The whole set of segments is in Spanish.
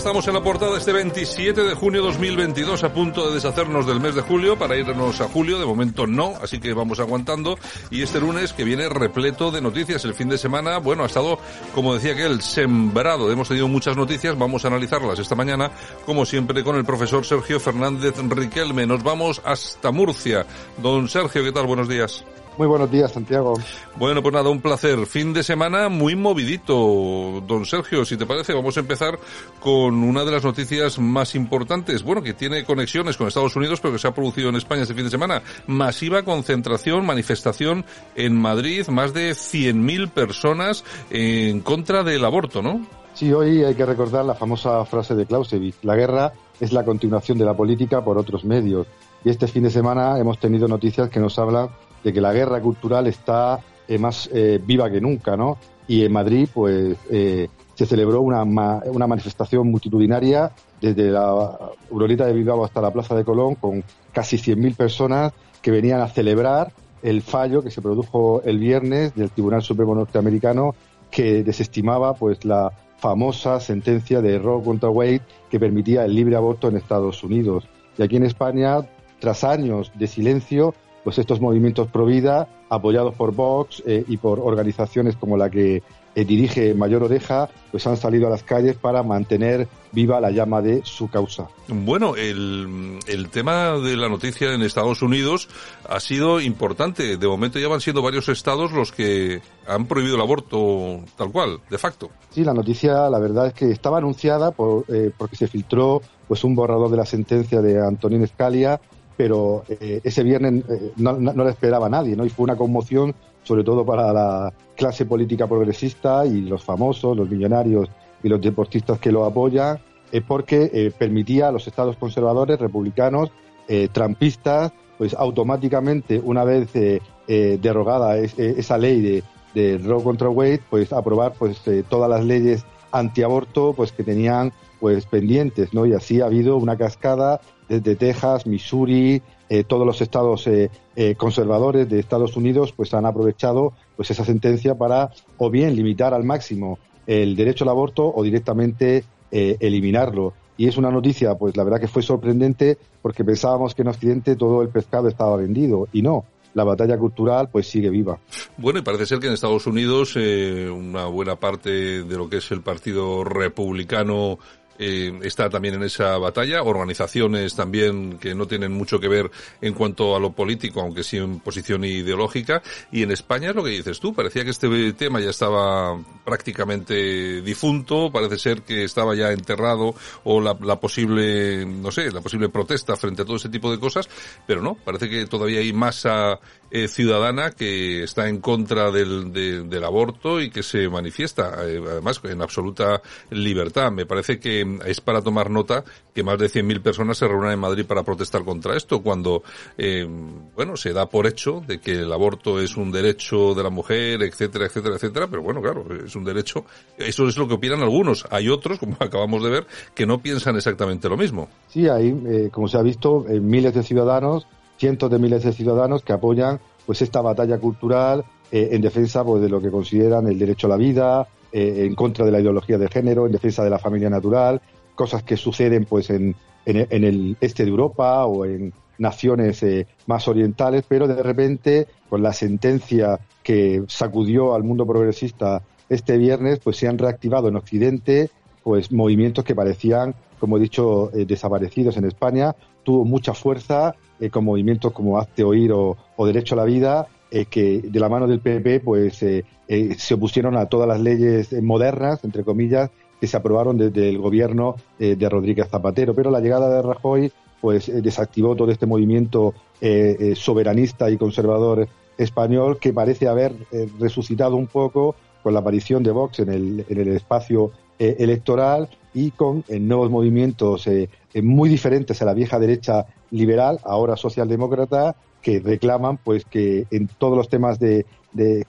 Estamos en la portada este 27 de junio 2022, a punto de deshacernos del mes de julio para irnos a julio. De momento no, así que vamos aguantando. Y este lunes que viene repleto de noticias. El fin de semana, bueno, ha estado, como decía aquel, sembrado. Hemos tenido muchas noticias, vamos a analizarlas esta mañana, como siempre, con el profesor Sergio Fernández Riquelme. Nos vamos hasta Murcia. Don Sergio, ¿qué tal? Buenos días. Muy buenos días, Santiago. Bueno, pues nada, un placer. Fin de semana muy movidito. Don Sergio, si te parece, vamos a empezar con una de las noticias más importantes. Bueno, que tiene conexiones con Estados Unidos, pero que se ha producido en España este fin de semana. Masiva concentración, manifestación en Madrid, más de 100.000 personas en contra del aborto, ¿no? Sí, hoy hay que recordar la famosa frase de Clausewitz. La guerra es la continuación de la política por otros medios. Y este fin de semana hemos tenido noticias que nos hablan de que la guerra cultural está eh, más eh, viva que nunca, ¿no? Y en Madrid, pues, eh, se celebró una, una manifestación multitudinaria desde la Urolita de Bilbao hasta la Plaza de Colón con casi 100.000 personas que venían a celebrar el fallo que se produjo el viernes del Tribunal Supremo Norteamericano que desestimaba pues la famosa sentencia de Roe contra Wade que permitía el libre aborto en Estados Unidos. Y aquí en España, tras años de silencio, pues estos movimientos pro vida, apoyados por Vox eh, y por organizaciones como la que eh, dirige Mayor Oreja, pues han salido a las calles para mantener viva la llama de su causa. Bueno, el, el tema de la noticia en Estados Unidos ha sido importante. De momento ya van siendo varios estados los que han prohibido el aborto tal cual, de facto. Sí, la noticia, la verdad es que estaba anunciada por, eh, porque se filtró pues un borrador de la sentencia de Antonín Scalia pero eh, ese viernes eh, no, no, le esperaba nadie, ¿no? Y fue una conmoción, sobre todo para la clase política progresista y los famosos, los millonarios y los deportistas que lo apoyan, es porque eh, permitía a los estados conservadores, republicanos, trampistas, pues automáticamente, una vez derogada esa ley de, de Roe contra Wade, pues aprobar pues todas las leyes antiaborto pues que tenían pues pendientes, ¿no? Y así ha habido una cascada desde Texas, Missouri, eh, todos los estados eh, eh, conservadores de Estados Unidos pues han aprovechado pues esa sentencia para o bien limitar al máximo el derecho al aborto o directamente eliminarlo. Y es una noticia, pues la verdad que fue sorprendente porque pensábamos que en Occidente todo el pescado estaba vendido y no. La batalla cultural pues sigue viva. Bueno, y parece ser que en Estados Unidos una buena parte de lo que es el Partido Republicano eh, está también en esa batalla, organizaciones también que no tienen mucho que ver en cuanto a lo político, aunque sí en posición ideológica, y en España es lo que dices tú, parecía que este tema ya estaba prácticamente difunto, parece ser que estaba ya enterrado, o la, posible, no sé, la posible protesta frente a todo ese tipo de cosas, pero no, parece que todavía hay masa eh, ciudadana que está en contra del, del aborto y que se manifiesta, eh, además en absoluta libertad. Me parece que es para tomar nota que más de 100.000 personas se reúnan en Madrid para protestar contra esto, cuando, eh, bueno, se da por hecho de que el aborto es un derecho de la mujer, etcétera, etcétera, etcétera, pero bueno, claro, es un derecho. Eso es lo que opinan algunos. Hay otros, como acabamos de ver, que no piensan exactamente lo mismo. Sí, hay, eh, como se ha visto, eh, miles de ciudadanos, cientos de miles de ciudadanos que apoyan pues esta batalla cultural en defensa pues, de lo que consideran el derecho a la vida, eh, en contra de la ideología de género, en defensa de la familia natural, cosas que suceden pues en, en, el este de Europa o en naciones eh, más orientales, pero de repente con la sentencia que sacudió al mundo progresista este viernes, pues se han reactivado en Occidente pues movimientos que parecían, como he dicho, eh, desaparecidos en España. Tuvo mucha fuerza con movimientos como Hazte Oír o Derecho a la Vida, eh, que de la mano del PP pues eh, eh, se opusieron a todas las leyes modernas, entre comillas, que se aprobaron desde el gobierno de Rodríguez Zapatero. Pero la llegada de Rajoy pues desactivó todo este movimiento soberanista y conservador español que parece haber resucitado un poco con la aparición de Vox en el, en el espacio electoral y con nuevos movimientos muy diferentes a la vieja derecha liberal, ahora socialdemócrata, que reclaman pues que en todos los temas de,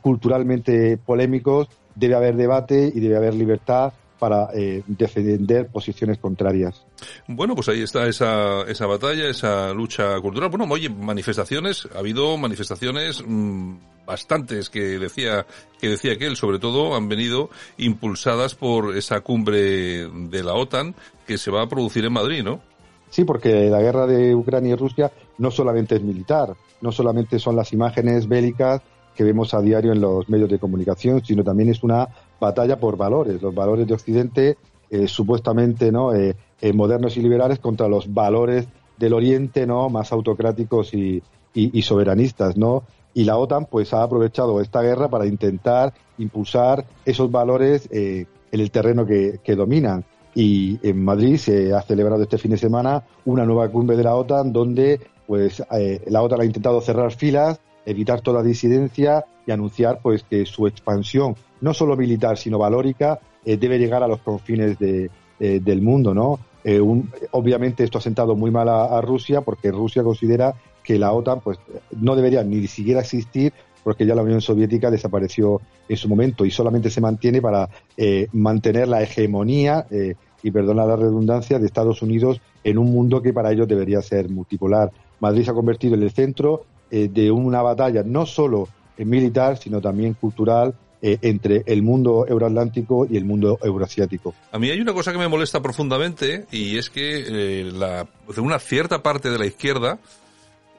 culturalmente polémicos debe haber debate y debe haber libertad para eh, defender posiciones contrarias. Bueno, pues ahí está esa, esa batalla, esa lucha cultural. Bueno, oye, manifestaciones, ha habido manifestaciones mmm, bastantes que decía, que decía que él, sobre todo, han venido impulsadas por esa cumbre de la OTAN que se va a producir en Madrid, ¿no? Sí, porque la guerra de Ucrania y Rusia no solamente es militar, no solamente son las imágenes bélicas que vemos a diario en los medios de comunicación, sino también es una batalla por valores, los valores de Occidente eh, supuestamente no eh, eh, modernos y liberales contra los valores del Oriente no más autocráticos y, y, soberanistas, ¿no? Y la OTAN pues ha aprovechado esta guerra para intentar impulsar esos valores eh, en el terreno que, que dominan. Y en Madrid se ha celebrado este fin de semana una nueva cumbre de la OTAN donde pues eh, la OTAN ha intentado cerrar filas evitar toda disidencia y anunciar pues que su expansión, no solo militar, sino valórica, eh, debe llegar a los confines de, eh, del mundo, ¿no? Eh, un, obviamente esto ha sentado muy mal a, a, Rusia porque Rusia considera que la OTAN pues no debería ni siquiera existir porque ya la Unión Soviética desapareció en su momento y solamente se mantiene para eh, mantener la hegemonía eh, y perdona la redundancia de Estados Unidos en un mundo que para ellos debería ser multipolar. Madrid se ha convertido en el centro eh, de una batalla no solo militar, sino también cultural entre el mundo euroatlántico y el mundo euroasiático. A mí hay una cosa que me molesta profundamente y es que una cierta parte de la izquierda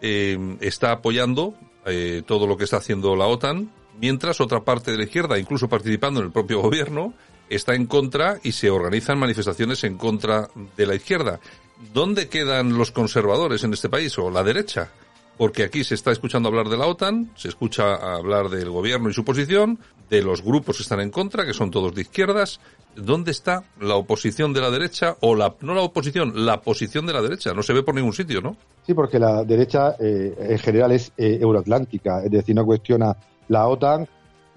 está apoyando eh, todo lo que está haciendo la OTAN, mientras otra parte de la izquierda, incluso participando en el propio gobierno, está en contra y se organizan manifestaciones en contra de la izquierda. ¿Dónde quedan los conservadores en este país o la derecha? Porque aquí se está escuchando hablar de la OTAN, se escucha hablar del gobierno y su posición, de los grupos que están en contra, que son todos de izquierdas. ¿Dónde está la oposición de la derecha o la no la oposición, la posición de la derecha? No se ve por ningún sitio, ¿no? Sí, porque la derecha eh, en general es eh, euroatlántica, es decir, no cuestiona la OTAN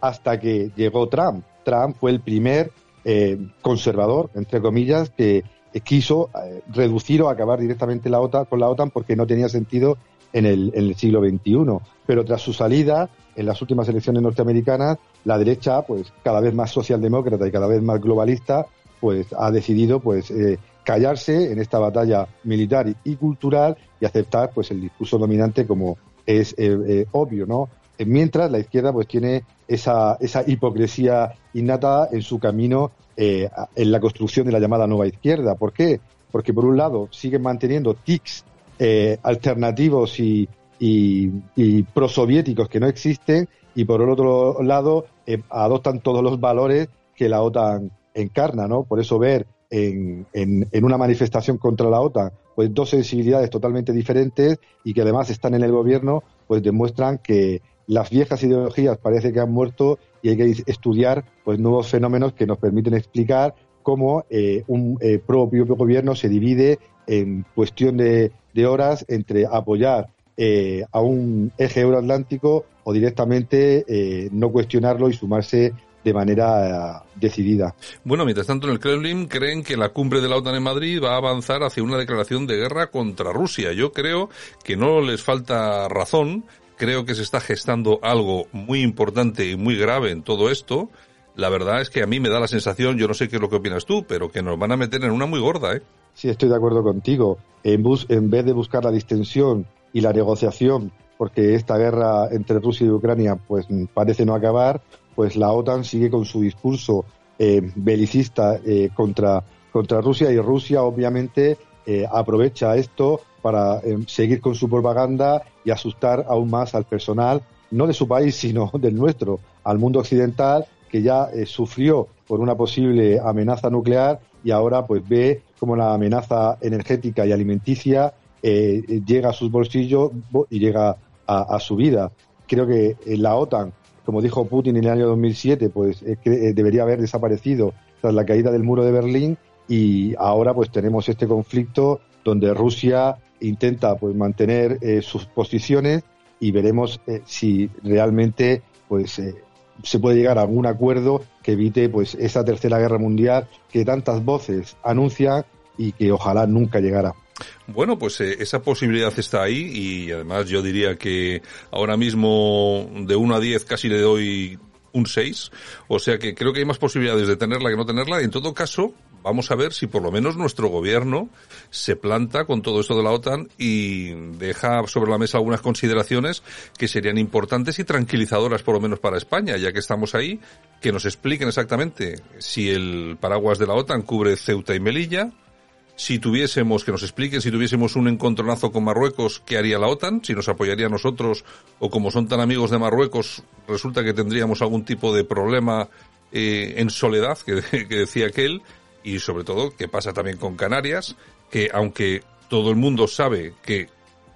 hasta que llegó Trump. Trump fue el primer eh, conservador, entre comillas, que quiso reducir o acabar directamente la OTAN con la OTAN porque no tenía sentido en el, siglo XXI. Pero tras su salida, en las últimas elecciones norteamericanas, la derecha, pues cada vez más socialdemócrata y cada vez más globalista, pues ha decidido pues eh, callarse en esta batalla militar y, cultural y aceptar pues el discurso dominante como es eh, eh, obvio, ¿no? Mientras la izquierda pues tiene esa, esa hipocresía innata en su camino eh, en la construcción de la llamada nueva izquierda. ¿Por qué? Porque por un lado siguen manteniendo tics eh, alternativos y, y, y prosoviéticos que no existen y por el otro lado eh, adoptan todos los valores que la OTAN encarna, ¿no? Por eso ver en, en, en, una manifestación contra la OTAN pues dos sensibilidades totalmente diferentes y que además están en el gobierno pues demuestran que las viejas ideologías parece que han muerto y hay que estudiar pues nuevos fenómenos que nos permiten explicar cómo eh, un eh, propio gobierno se divide en cuestión de, de horas entre apoyar eh, a un eje euroatlántico o directamente eh, no cuestionarlo y sumarse de manera uh, decidida. Bueno, mientras tanto en el Kremlin creen que la cumbre de la OTAN en Madrid va a avanzar hacia una declaración de guerra contra Rusia. Yo creo que no les falta razón, creo que se está gestando algo muy importante y muy grave en todo esto. La verdad es que a mí me da la sensación, yo no sé qué es lo que opinas tú, pero que nos van a meter en una muy gorda, ¿eh? Sí, estoy de acuerdo contigo. En, bus, en vez de buscar la distensión y la negociación, porque esta guerra entre Rusia y Ucrania pues parece no acabar, pues la OTAN sigue con su discurso eh, belicista eh, contra, contra Rusia y Rusia obviamente eh, aprovecha esto para seguir con su propaganda y asustar aún más al personal, no de su país, sino del nuestro, al mundo occidental que ya sufrió por una posible amenaza nuclear y ahora pues ve como la amenaza energética y alimenticia eh, llega a sus bolsillos y llega a, su vida. Creo que la OTAN, como dijo Putin en el año 2007, pues eh, eh, debería haber desaparecido tras la caída del muro de Berlín y ahora pues tenemos este conflicto donde Rusia intenta pues mantener eh, sus posiciones y veremos si realmente pues se puede llegar a algún acuerdo que evite pues esa tercera guerra mundial que tantas voces anuncian y que ojalá nunca llegara. Bueno, pues eh, esa posibilidad está ahí y además yo diría que ahora mismo de 1 a 10 casi le doy un 6. O sea que creo que hay más posibilidades de tenerla que no tenerla. En todo caso, vamos a ver si por lo menos nuestro gobierno se planta con todo esto de la OTAN y deja sobre la mesa algunas consideraciones que serían importantes y tranquilizadoras por lo menos para España, ya que estamos ahí, que nos expliquen exactamente si el paraguas de la OTAN cubre Ceuta y Melilla, si tuviésemos, que nos expliquen, si tuviésemos un encontronazo con Marruecos, ¿qué haría la OTAN? Si nos apoyaría a nosotros, o como son tan amigos de Marruecos, resulta que tendríamos algún tipo de problema eh, en soledad, que, que decía aquel, y sobre todo, qué pasa también con Canarias, que aunque todo el mundo sabe que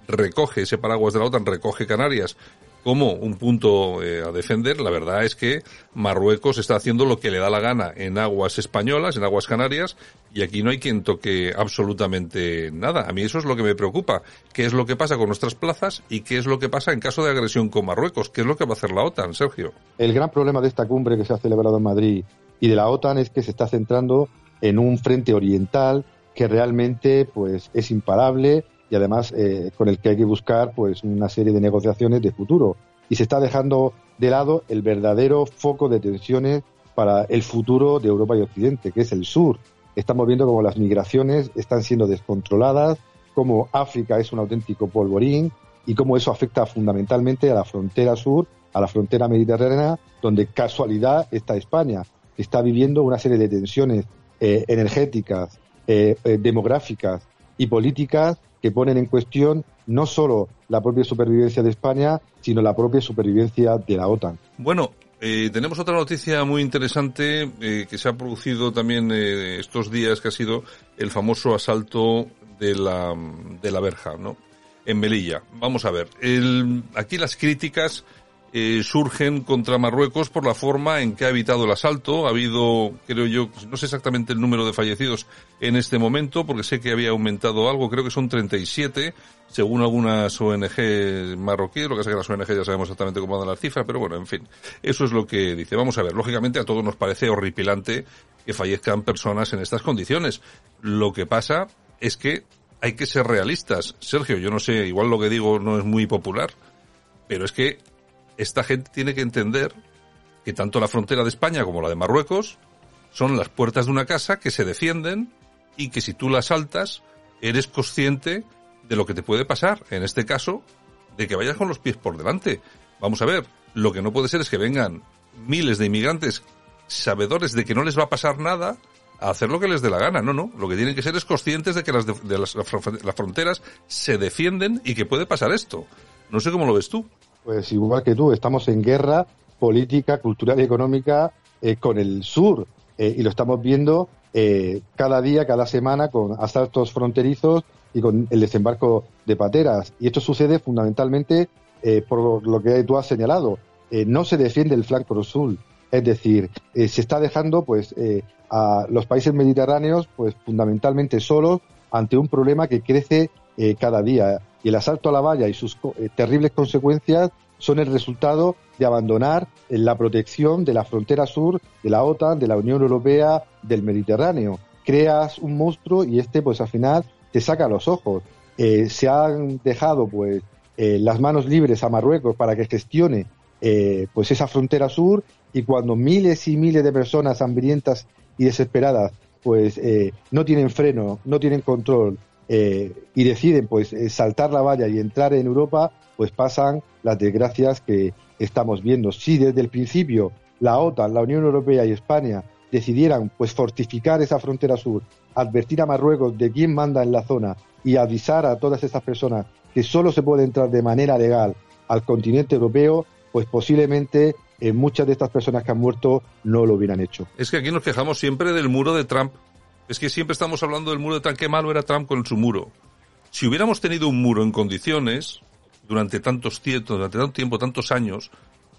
recoge ese paraguas de la OTAN, recoge Canarias, como un punto eh, a defender, la verdad es que Marruecos está haciendo lo que le da la gana en aguas españolas, en aguas canarias, y aquí no hay quien toque absolutamente nada. A mí eso es lo que me preocupa. ¿Qué es lo que pasa con nuestras plazas y qué es lo que pasa en caso de agresión con Marruecos? ¿Qué es lo que va a hacer la OTAN, Sergio? El gran problema de esta cumbre que se ha celebrado en Madrid y de la OTAN es que se está centrando en un frente oriental que realmente pues es imparable y además eh, con el que hay que buscar pues una serie de negociaciones de futuro y se está dejando de lado el verdadero foco de tensiones para el futuro de Europa y Occidente, que es el sur. Estamos viendo cómo las migraciones están siendo descontroladas, cómo África es un auténtico polvorín y cómo eso afecta fundamentalmente a la frontera sur, a la frontera mediterránea, donde casualidad está España, que está viviendo una serie de tensiones eh, energéticas, eh, demográficas y políticas que ponen en cuestión no solo la propia supervivencia de España, sino la propia supervivencia de la OTAN. Bueno, eh, tenemos otra noticia muy interesante eh, que se ha producido también eh, estos días, que ha sido el famoso asalto de la, de la verja, ¿no? En Melilla. Vamos a ver. Aquí las críticas eh, surgen contra Marruecos por la forma en que ha evitado el asalto. Ha habido, creo yo, no sé exactamente el número de fallecidos en este momento, porque sé que había aumentado algo, creo que son 37, según algunas ONG marroquíes, lo que pasa que las ONG ya sabemos exactamente cómo dan las cifras, pero bueno, en fin, eso es lo que dice. Vamos a ver, lógicamente a todos nos parece horripilante que fallezcan personas en estas condiciones. Lo que pasa es que hay que ser realistas. Sergio, yo no sé, igual lo que digo no es muy popular, pero es que esta gente tiene que entender que tanto la frontera de España como la de Marruecos son las puertas de una casa que se defienden y que si tú las saltas eres consciente de lo que te puede pasar. En este caso, de que vayas con los pies por delante. Vamos a ver, lo que no puede ser es que vengan miles de inmigrantes sabedores de que no les va a pasar nada a hacer lo que les dé la gana. No, no. Lo que tienen que ser es conscientes de que las, de las, las fronteras se defienden y que puede pasar esto. No sé cómo lo ves tú. Pues igual que tú, estamos en guerra política, cultural y económica eh, con el sur eh, y lo estamos viendo eh, cada día, cada semana con asaltos fronterizos y con el desembarco de pateras. Y esto sucede fundamentalmente por lo que tú has señalado. no se defiende el flanco sur, es decir, se está dejando pues a los países mediterráneos pues fundamentalmente solos ante un problema que crece cada día y el asalto a la valla y sus eh, terribles consecuencias son el resultado de abandonar eh, la protección de la frontera sur de la OTAN, de la Unión Europea, del Mediterráneo. Creas un monstruo y este, pues al final, te saca los ojos. Eh, se han dejado, pues, las manos libres a Marruecos para que gestione, pues, esa frontera sur y cuando miles y miles de personas hambrientas y desesperadas, pues, no tienen freno, no tienen control, eh, y deciden pues eh, saltar la valla y entrar en Europa, pues pasan las desgracias que estamos viendo. Si desde el principio la OTAN, la Unión Europea y España decidieran pues fortificar esa frontera sur, advertir a Marruecos de quién manda en la zona y avisar a todas estas personas que solo se puede entrar de manera legal al continente europeo, pues posiblemente eh, muchas de estas personas que han muerto no lo hubieran hecho. Es que aquí nos quejamos siempre del muro de Trump es que siempre estamos hablando del muro de Trump. Qué malo era Trump con su muro. Si hubiéramos tenido un muro en condiciones, durante tantos tiempos, durante tanto tiempo, tantos años,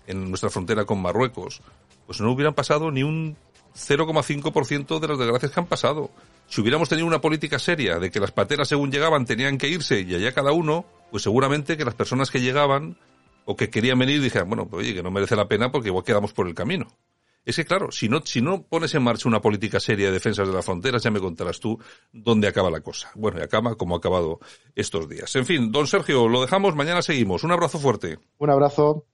en nuestra frontera con Marruecos, pues no hubieran pasado ni un 0,5% de las desgracias que han pasado. Si hubiéramos tenido una política seria de que las pateras según llegaban tenían que irse y allá cada uno, pues seguramente que las personas que llegaban o que querían venir dijeran, bueno, pues oye, que no merece la pena porque igual quedamos por el camino. Es que claro, si no, si no pones en marcha una política seria de defensa de las fronteras, ya me contarás tú dónde acaba la cosa. Bueno, y acaba como ha acabado estos días. En fin, don Sergio, lo dejamos, mañana seguimos. Un abrazo fuerte. Un abrazo.